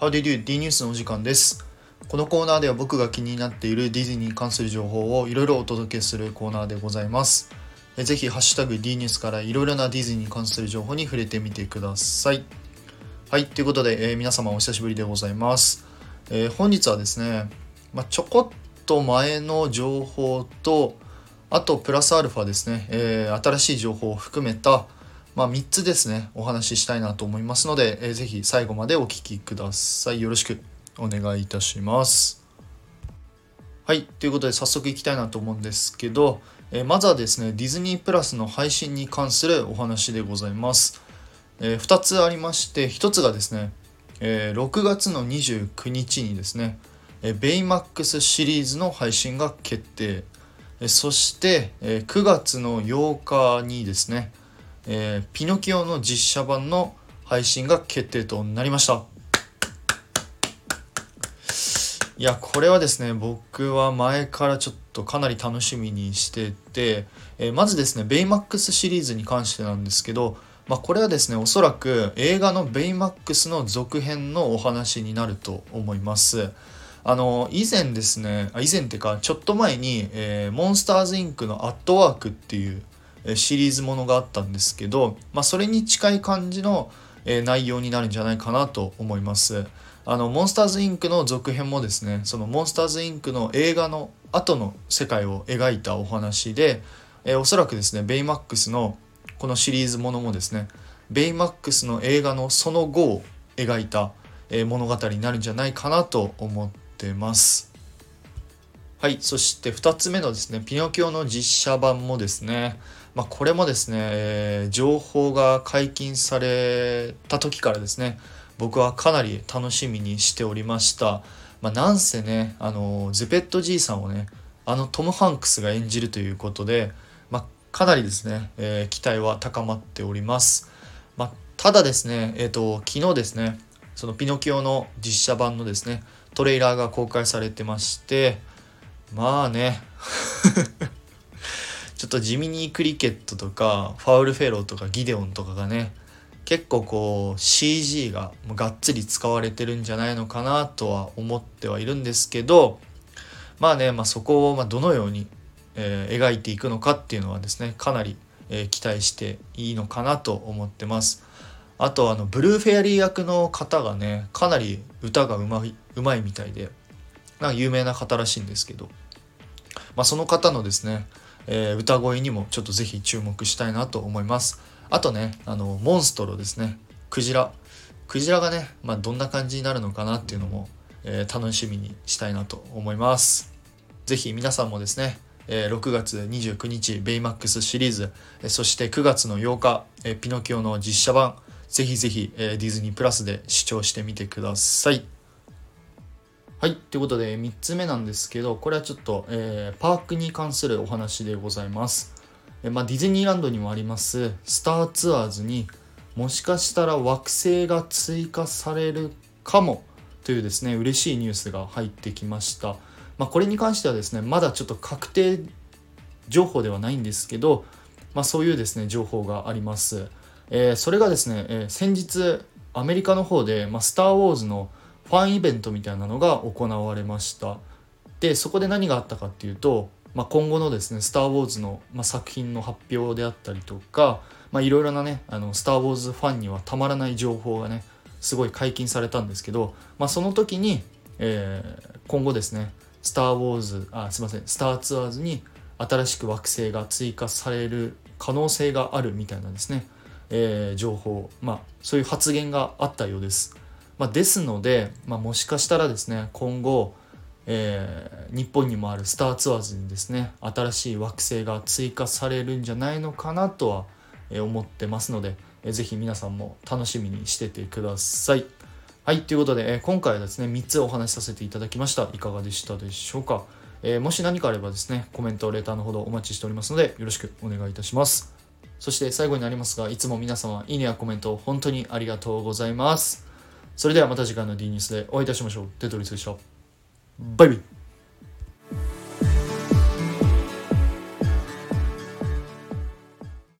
How did you D ニュースのお時間です。このコーナーでは僕が気になっているディズニーに関する情報をいろいろお届けするコーナーでございます。ぜひハッシュタグ D ニュースからいろいろなディズニーに関する情報に触れてみてください。はいということで、えー、皆様お久しぶりでございます、えー、本日はですね、まあ、ちょこっと前の情報とあとプラスアルファですね、えー、新しい情報を含めたまあ、3つですねお話ししたいなと思いますので、えー、ぜひ最後までお聴きください。よろしくお願いいたします。はいということで早速いきたいなと思うんですけど、えー、まずはですねディズニープラスの配信に関するお話でございます、えー、2つありまして1つがですね、えー、6月の29日にですね、えベイマックスシリーズの配信が決定。そして、え9月の8日にですね、えー、ピノキオの実写版の配信が決定となりました。いやこれはですね僕は前からちょっとかなり楽しみにしてて、えー、まずですねベイマックスシリーズに関してなんですけど、まあ、これはですねおそらく映画のベイマックスの続編のお話になると思います。あの以前ですね以前っていうかちょっと前に、えー、モンスターズインクのアットワークっていうシリーズものがあったんですけど、まあ、それに近い感じの内容になるんじゃないかなと思います。あのモンスターズインクの続編もですねそのモンスターズインクの映画の後の世界を描いたお話で、えおそらくですねベイマックスのこのシリーズものもですねベイマックスの映画のその後を描いたえ物語になるんじゃないかなと思ってます。はい、そして2つ目のですねピノキオの実写版もですねまあ、これもですね、えー、情報が解禁された時からですね僕はかなり楽しみにしておりました、まあ、なんせねあのゼペットじいさんをねあのトム・ハンクスが演じるということで、まあ、かなりですね、えー、期待は高まっております、まあ、ただですね、えーと、昨日ですねそのピノキオの実写版のですねトレーラーが公開されてましてまあねっと地味にクリケットとかファウルフェローとかギデオンとかがね結構こう CG ががっつり使われてるんじゃないのかなとは思ってはいるんですけどまあね、まあ、そこをまどのように、えー、描いていくのかっていうのはですねかなり、えー、期待していいのかなと思ってます。あとあのブルーフェアリー役の方がねかなり歌がうまいうまいみたいでなんか有名な方らしいんですけど、まあ、その方のですねえー、歌声にもちょっとぜひ注目したいなと思います。あとねあのモンストロですね。クジラ。クジラがね、まあ、どんな感じになるのかなっていうのも、えー、楽しみにしたいなと思います。ぜひ皆さんもですねえ6月29日ベイマックスシリーズえそして9月の8日えピノキオの実写版ぜひぜひえディズニープラスで視聴してみてください。はい。ということで、3つ目なんですけど、これはちょっと、えー、パークに関するお話でございます。えまあ、ディズニーランドにもあります、スターツアーズにもしかしたら惑星が追加されるかもというですね、嬉しいニュースが入ってきました。まあ、これに関してはですね、まだちょっと確定情報ではないんですけど、まあ、そういうですね、情報があります。えー、それがですね、えー、先日、アメリカの方で、まあ、スター・ウォーズのファンイベントみたいなのが行われましたでそこで何があったかっていうと、まあ、今後のですね「スター・ウォーズの」まあ、作品の発表であったりとかいろいろなね「あのスター・ウォーズ」ファンにはたまらない情報がねすごい解禁されたんですけど、まあ、その時に、えー、今後ですね「スター・ウォーズ」あすいません「スター・ツアーズ」に新しく惑星が追加される可能性があるみたいなんですね、えー、情報、まあ、そういう発言があったようです。まあ、ですので、まあ、もしかしたらですね今後、えー、日本にもあるスターツアーズにですね新しい惑星が追加されるんじゃないのかなとは思ってますので、えー、ぜひ皆さんも楽しみにしててください。はい、ということで、えー、今回はですね3つお話しさせていただきました。いかがでしたでしょうか？えー、もし何かあればですねコメントレターのほどお待ちしておりますのでよろしくお願いいたします。そして最後になりますがいつも皆様いいねやコメント本当にありがとうございます。それではまた次回の D ニュースでお会いいたしましょう。テトリスでした。バイビー